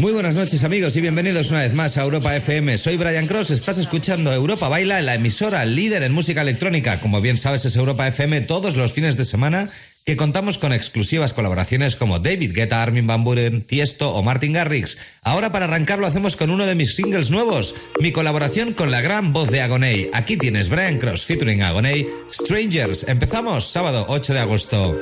Muy buenas noches amigos y bienvenidos una vez más a Europa FM. Soy Brian Cross, estás escuchando Europa Baila, la emisora líder en música electrónica. Como bien sabes es Europa FM todos los fines de semana que contamos con exclusivas colaboraciones como David Guetta, Armin Van Buren, Tiesto o Martin Garrix. Ahora para arrancar lo hacemos con uno de mis singles nuevos, mi colaboración con la gran voz de Agoney. Aquí tienes Brian Cross featuring Agoney, Strangers. Empezamos sábado 8 de agosto.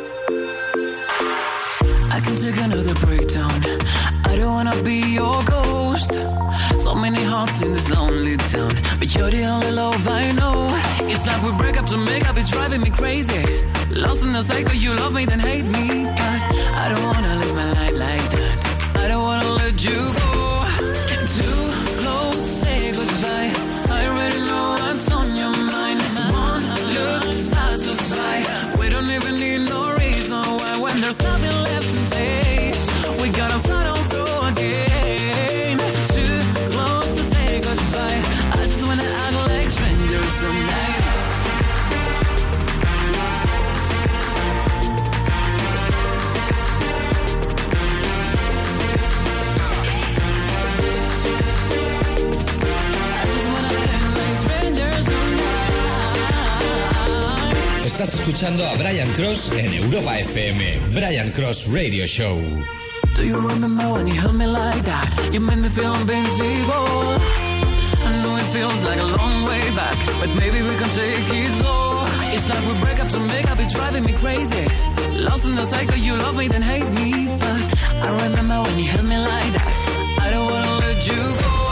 It's like we break up to make up, it's driving me crazy. Lost in the cycle, you love me, then hate me. But I don't wanna live my life like that. I don't wanna let you go. Estás escuchando a Brian Cross en Europa FM, Brian Cross Radio Show. Do you remember when you held me like that? You made me feel invincible. I know it feels like a long way back, but maybe we can take it slow. It's like we break up to make up, it's driving me crazy. Lost in the cycle, you love me, then hate me. But I remember when you held me like that. I don't wanna let you go.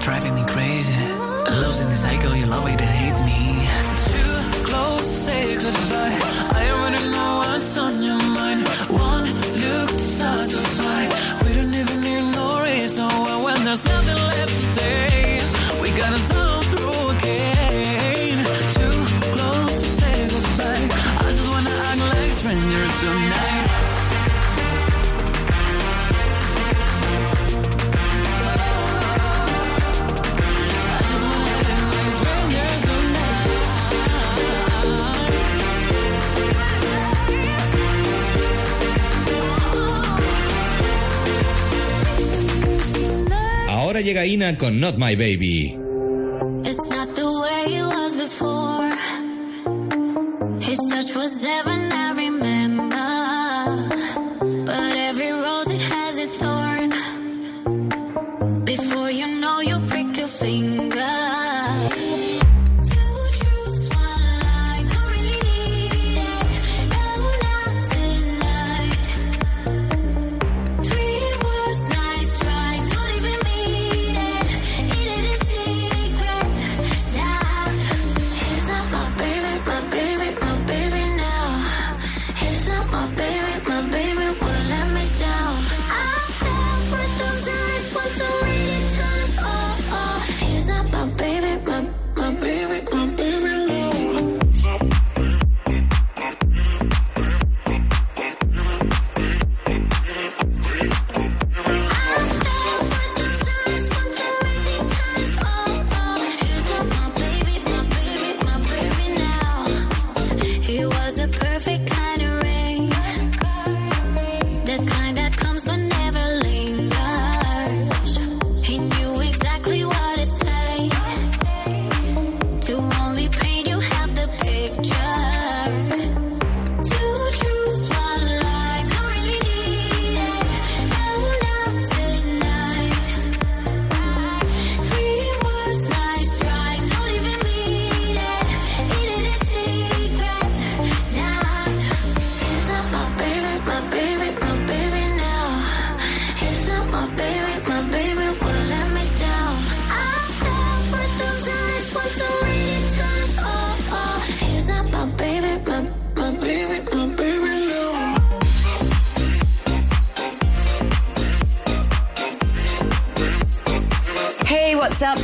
Driving me crazy. Lost in the cycle, you love it and hate me. Llega Ina con Not My Baby.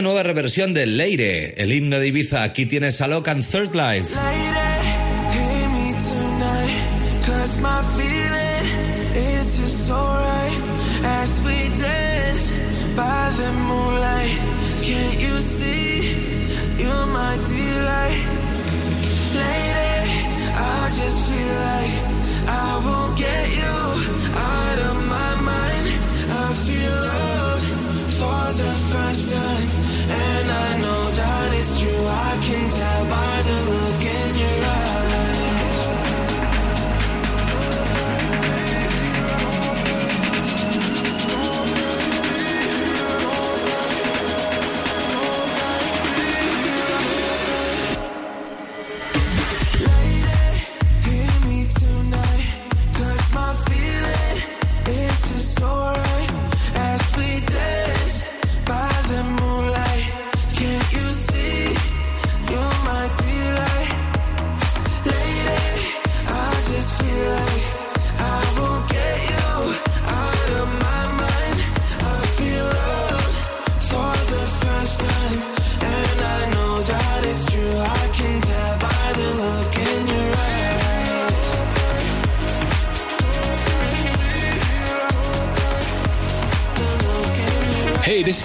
Una nueva reversión de Leire, el himno de Ibiza. Aquí tienes a Locan Third Life.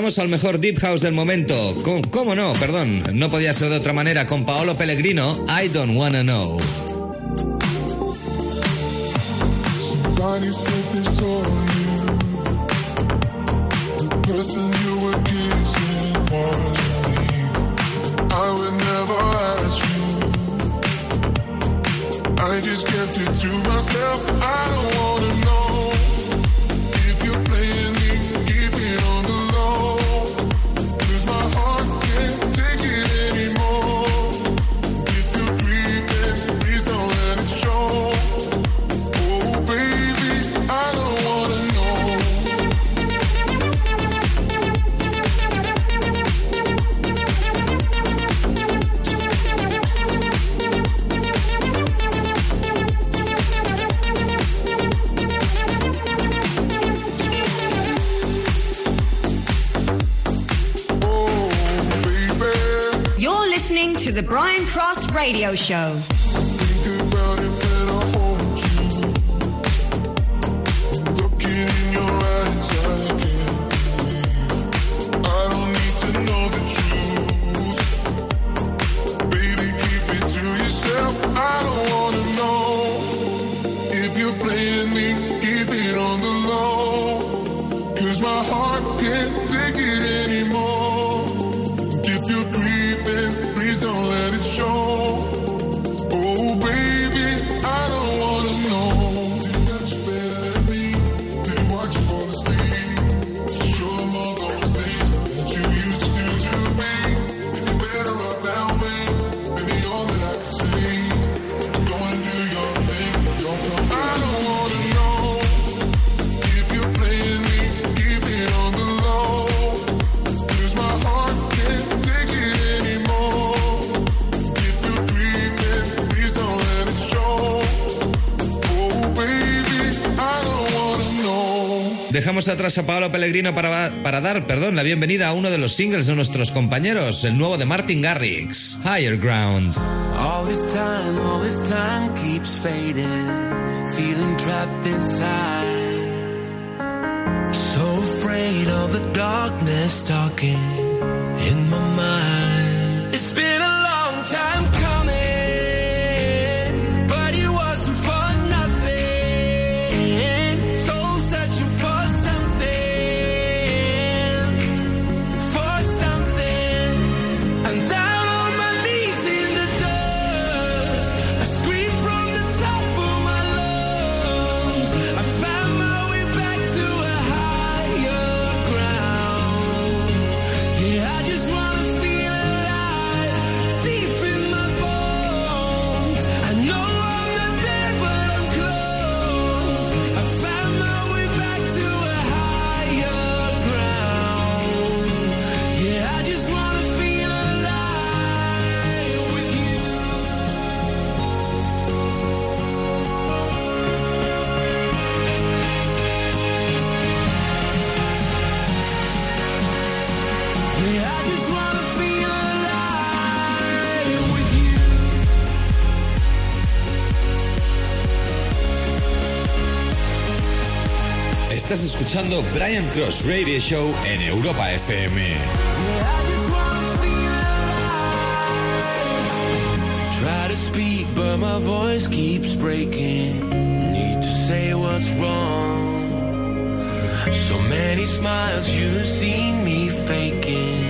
Pasamos al mejor Deep House del momento. ¿Cómo, no? Perdón, no podía ser de otra manera con Paolo Pellegrino, I Don't Wanna Know. Radio Show. Atrás a Paolo Pellegrino para, para dar, perdón, la bienvenida a uno de los singles de nuestros compañeros, el nuevo de Martin Garrix, Higher Ground. All this time, all this time keeps fading, feeling trapped inside. So afraid of the darkness talking in my mind. It's been a Estás escuchando Brian Cross Radio Show en Europa FM. Try to speak, but my voice keeps breaking. Need to say what's wrong. So many smiles you've seen me faking.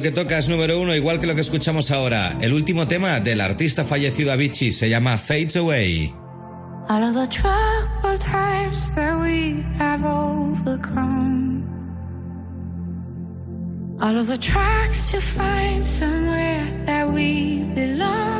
Que toca es número uno, igual que lo que escuchamos ahora. El último tema del artista fallecido Avicii se llama Fades Away. All of the troubled times that we have overcome. All of the tracks to find somewhere that we belong.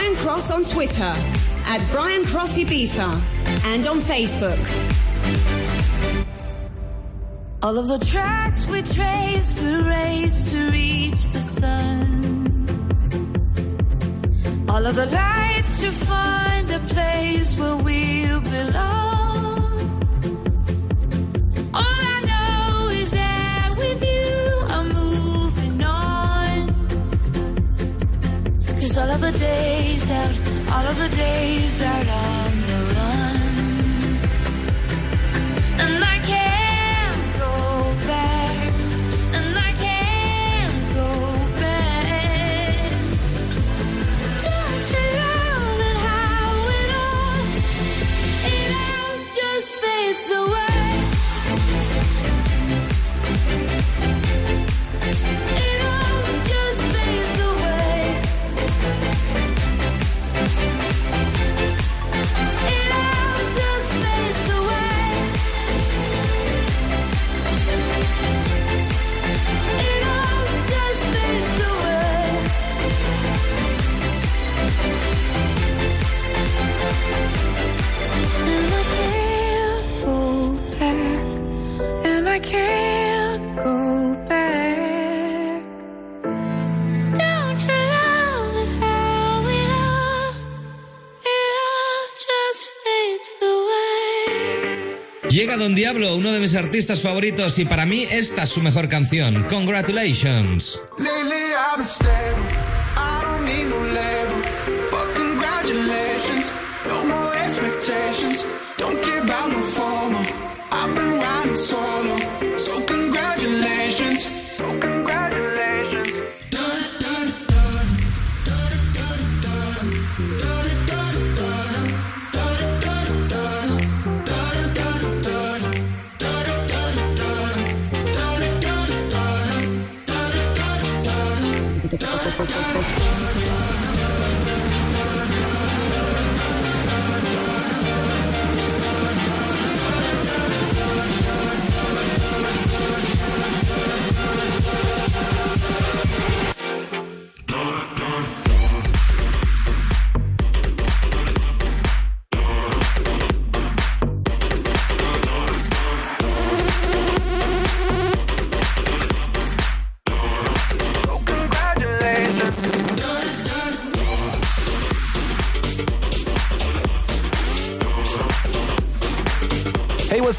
Brian Cross on Twitter, at Brian Cross Ibiza, and on Facebook. All of the tracks we traced were raised to reach the sun. All of the lights to find a place where we the days are long artistas favoritos y para mí esta es su mejor canción. Congratulations. Expectations, Don't care about no formal. I've been riding solo.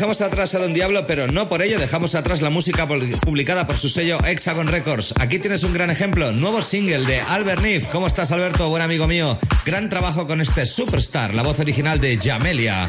Dejamos atrás a Don Diablo, pero no por ello dejamos atrás la música publicada por su sello Hexagon Records. Aquí tienes un gran ejemplo, nuevo single de Albert Niff. ¿Cómo estás, Alberto? Buen amigo mío. Gran trabajo con este Superstar, la voz original de Jamelia.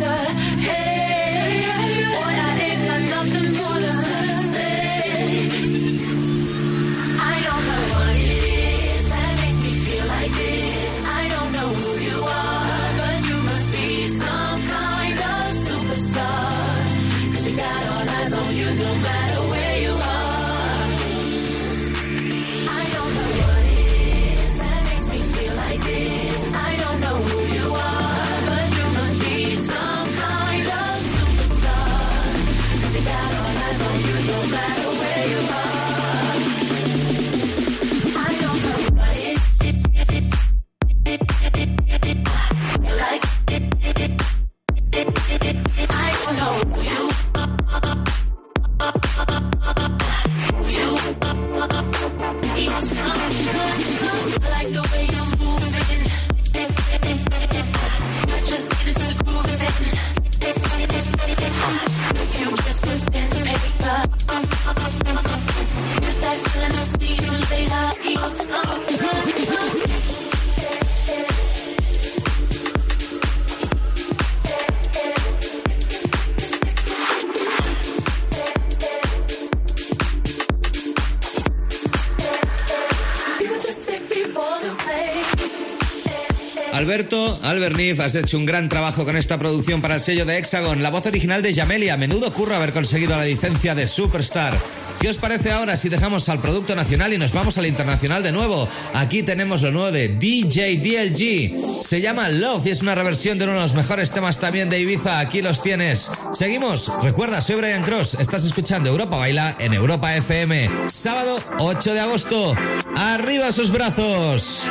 monster Albert Niff, has hecho un gran trabajo con esta producción para el sello de Hexagon, la voz original de Jamelia. Menudo curro haber conseguido la licencia de Superstar. ¿Qué os parece ahora si dejamos al producto nacional y nos vamos al internacional de nuevo? Aquí tenemos lo nuevo de DJ DLG. Se llama Love y es una reversión de uno de los mejores temas también de Ibiza. Aquí los tienes. Seguimos. Recuerda, soy Brian Cross. Estás escuchando Europa Baila en Europa FM. Sábado 8 de agosto. ¡Arriba sus brazos!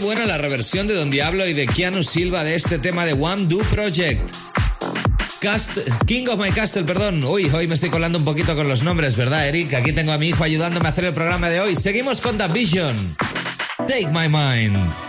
Buena la reversión de Don Diablo y de Keanu Silva de este tema de One Do Project. Cast, King of My Castle, perdón. Uy, hoy me estoy colando un poquito con los nombres, ¿verdad, Eric? Aquí tengo a mi hijo ayudándome a hacer el programa de hoy. Seguimos con The Vision. Take My Mind.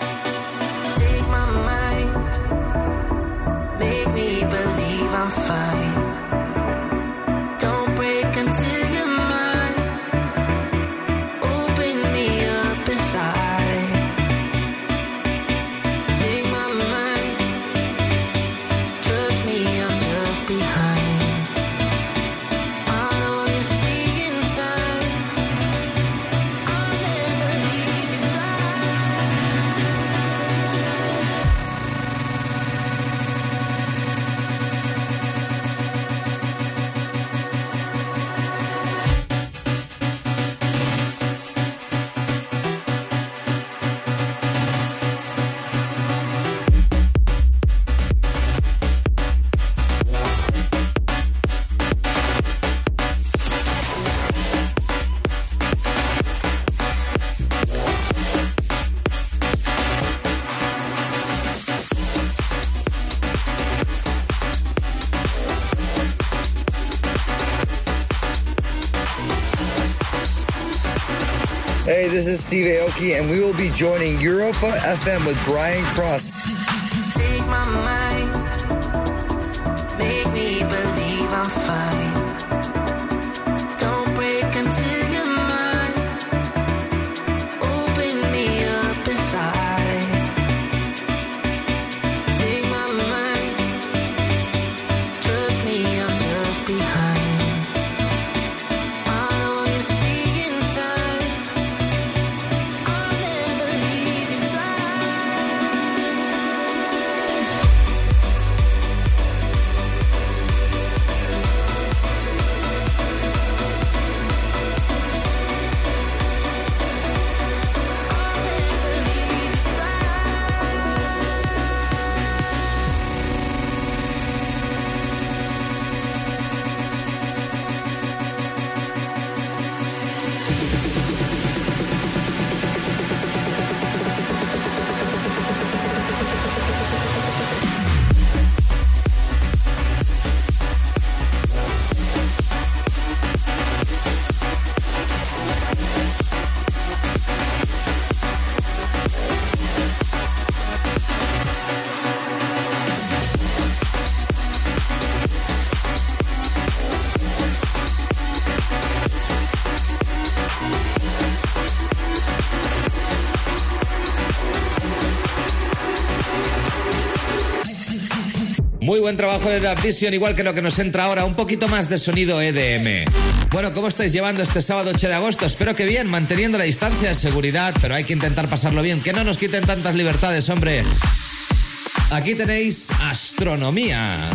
This is Steve Aoki, and we will be joining Europa FM with Brian Cross. Take my mind, make me believe I'm fine. Buen trabajo de Dub Vision, igual que lo que nos entra ahora, un poquito más de sonido EDM. Bueno, ¿cómo estáis llevando este sábado 8 de agosto? Espero que bien, manteniendo la distancia de seguridad, pero hay que intentar pasarlo bien, que no nos quiten tantas libertades, hombre. Aquí tenéis astronomía.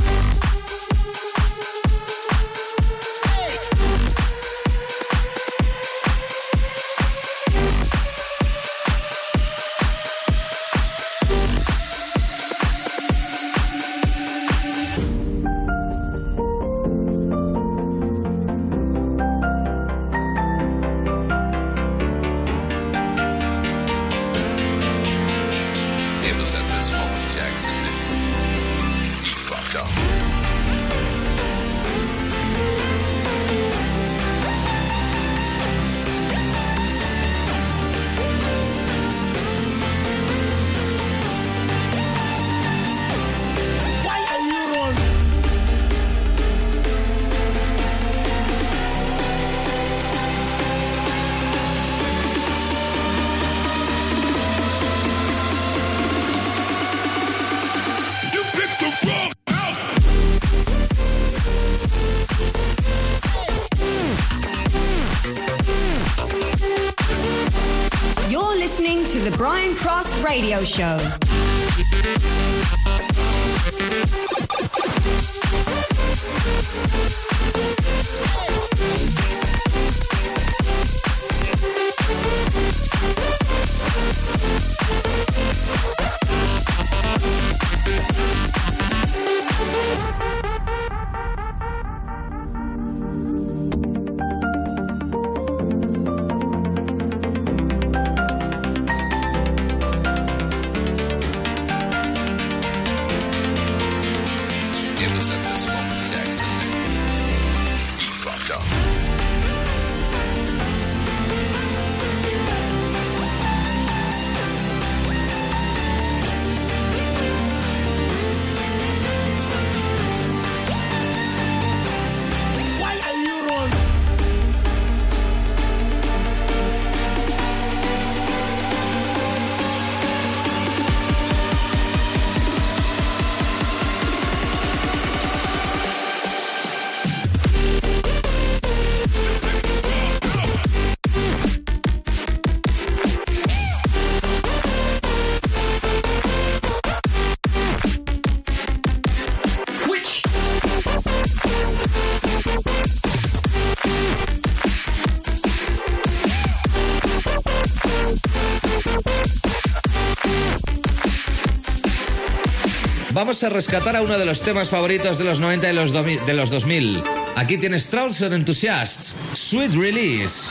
Listening to the Brian Cross Radio Show. Vamos a rescatar a uno de los temas favoritos de los 90 y los, de los 2000. Aquí tienes Trouser Enthusiasts, Sweet Release.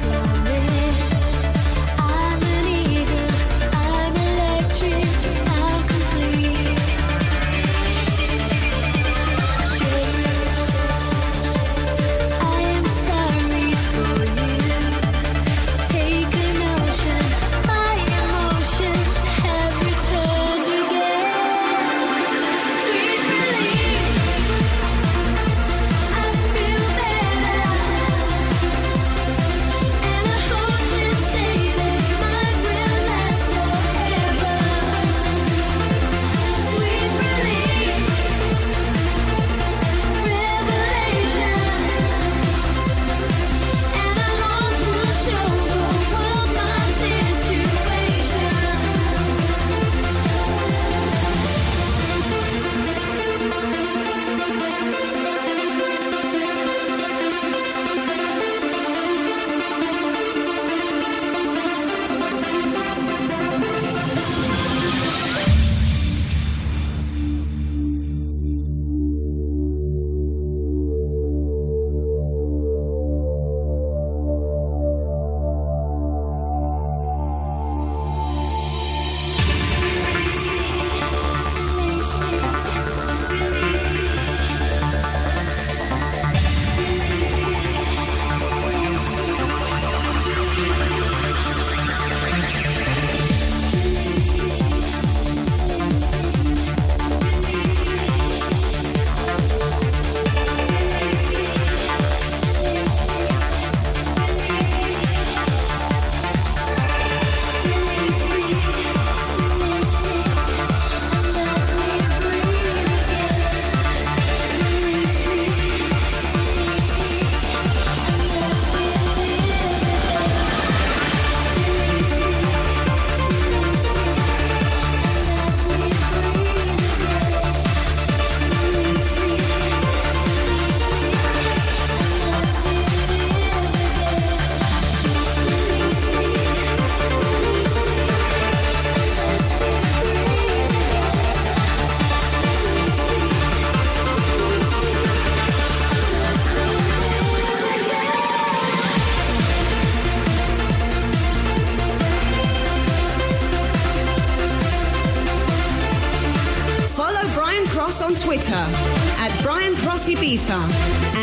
at Brian Crossy Ibiza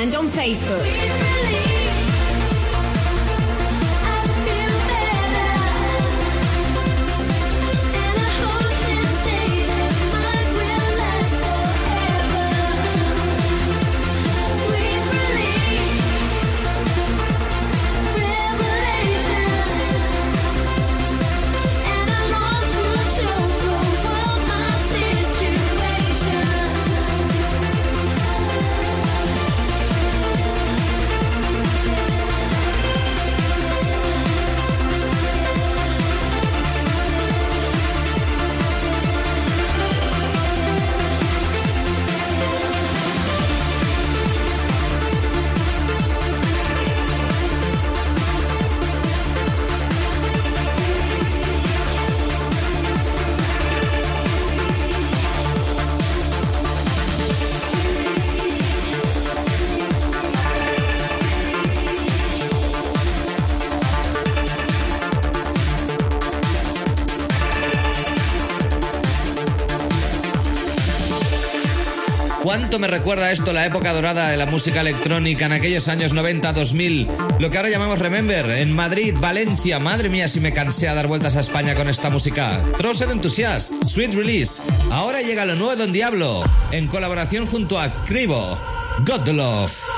and on Facebook. ¿Cuánto me recuerda esto la época dorada de la música electrónica en aquellos años 90-2000? Lo que ahora llamamos Remember, en Madrid, Valencia. Madre mía, si me cansé a dar vueltas a España con esta música. Trouser Enthusiast, Sweet Release. Ahora llega lo nuevo Don Diablo, en colaboración junto a Cribo. God the Love.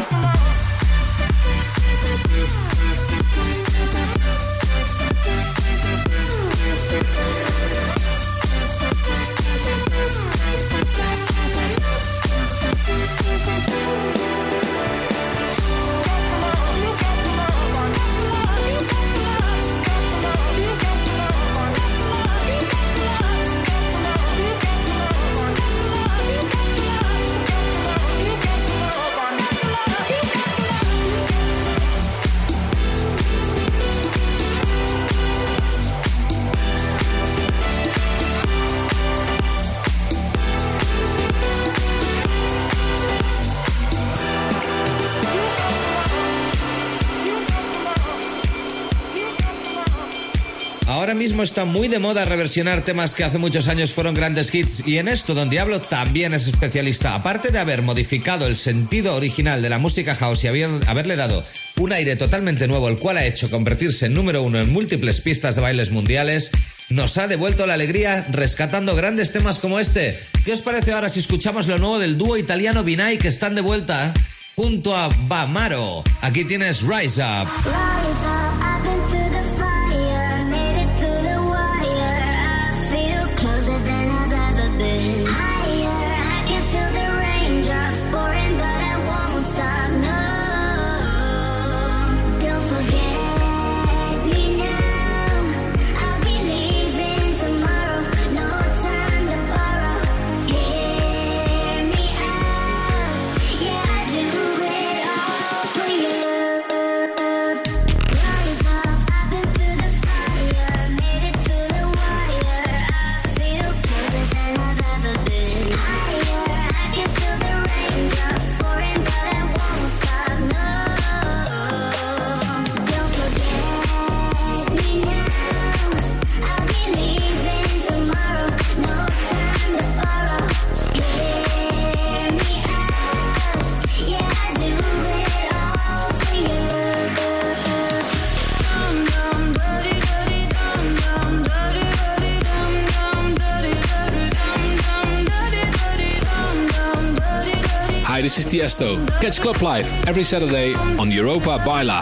Está muy de moda reversionar temas que hace muchos años fueron grandes hits y en esto Don Diablo también es especialista. Aparte de haber modificado el sentido original de la música house y haber- haberle dado un aire totalmente nuevo, el cual ha hecho convertirse en número uno en múltiples pistas de bailes mundiales, nos ha devuelto la alegría rescatando grandes temas como este. ¿Qué os parece ahora si escuchamos lo nuevo del dúo italiano Binay que están de vuelta junto a Bamaro? Aquí tienes Rise. Rise up, Catch Club Live every Saturday on Europa Baila.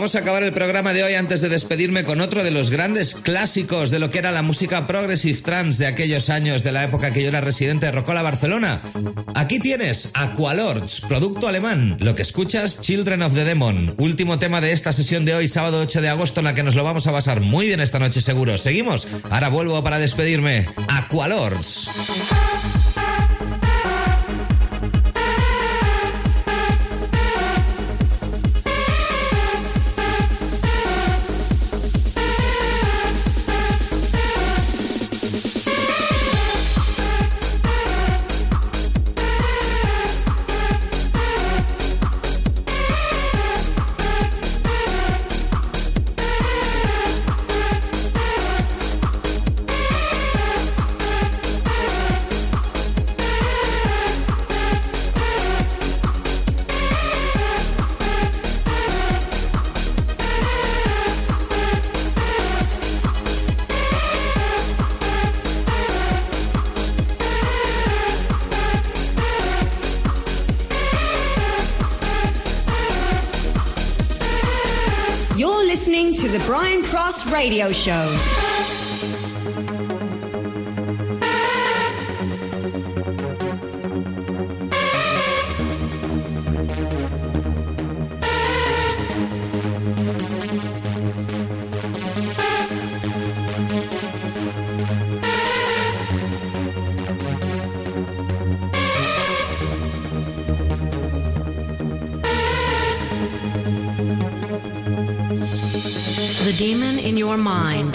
Vamos a acabar el programa de hoy antes de despedirme con otro de los grandes clásicos de lo que era la música progressive trance de aquellos años de la época que yo era residente de Rocola, Barcelona. Aquí tienes Aqualords, producto alemán. Lo que escuchas, Children of the Demon, último tema de esta sesión de hoy, sábado 8 de agosto, en la que nos lo vamos a pasar muy bien esta noche seguro. Seguimos. Ahora vuelvo para despedirme. Aqualords. Radio Show.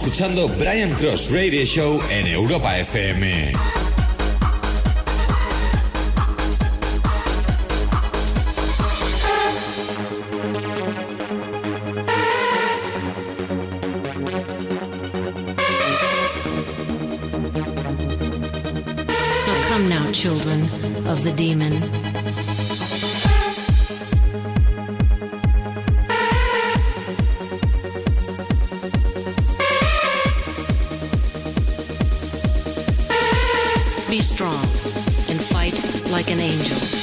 Escuchando Brian Cross Radio Show en Europa FM. So come now, children of the demon. Strong and fight like an angel.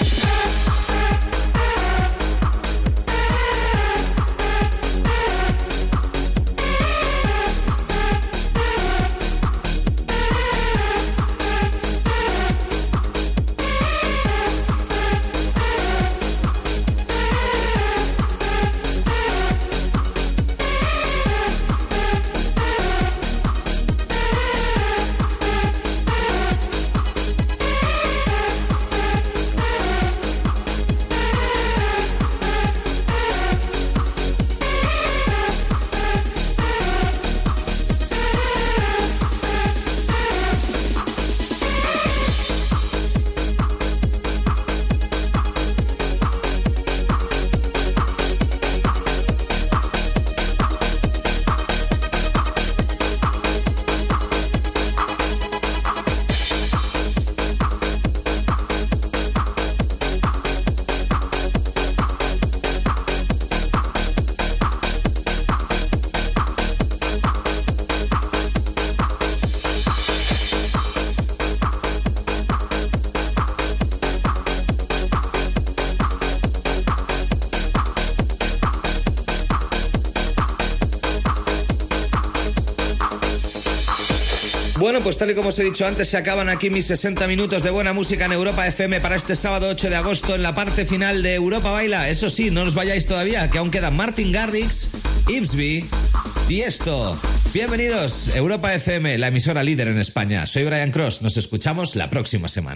Pues tal y como os he dicho antes, se acaban aquí mis 60 minutos de buena música en Europa FM para este sábado 8 de agosto en la parte final de Europa Baila. Eso sí, no os vayáis todavía, que aún quedan Martin Garrix, Ibsby y esto. Bienvenidos, Europa FM, la emisora líder en España. Soy Brian Cross, nos escuchamos la próxima semana.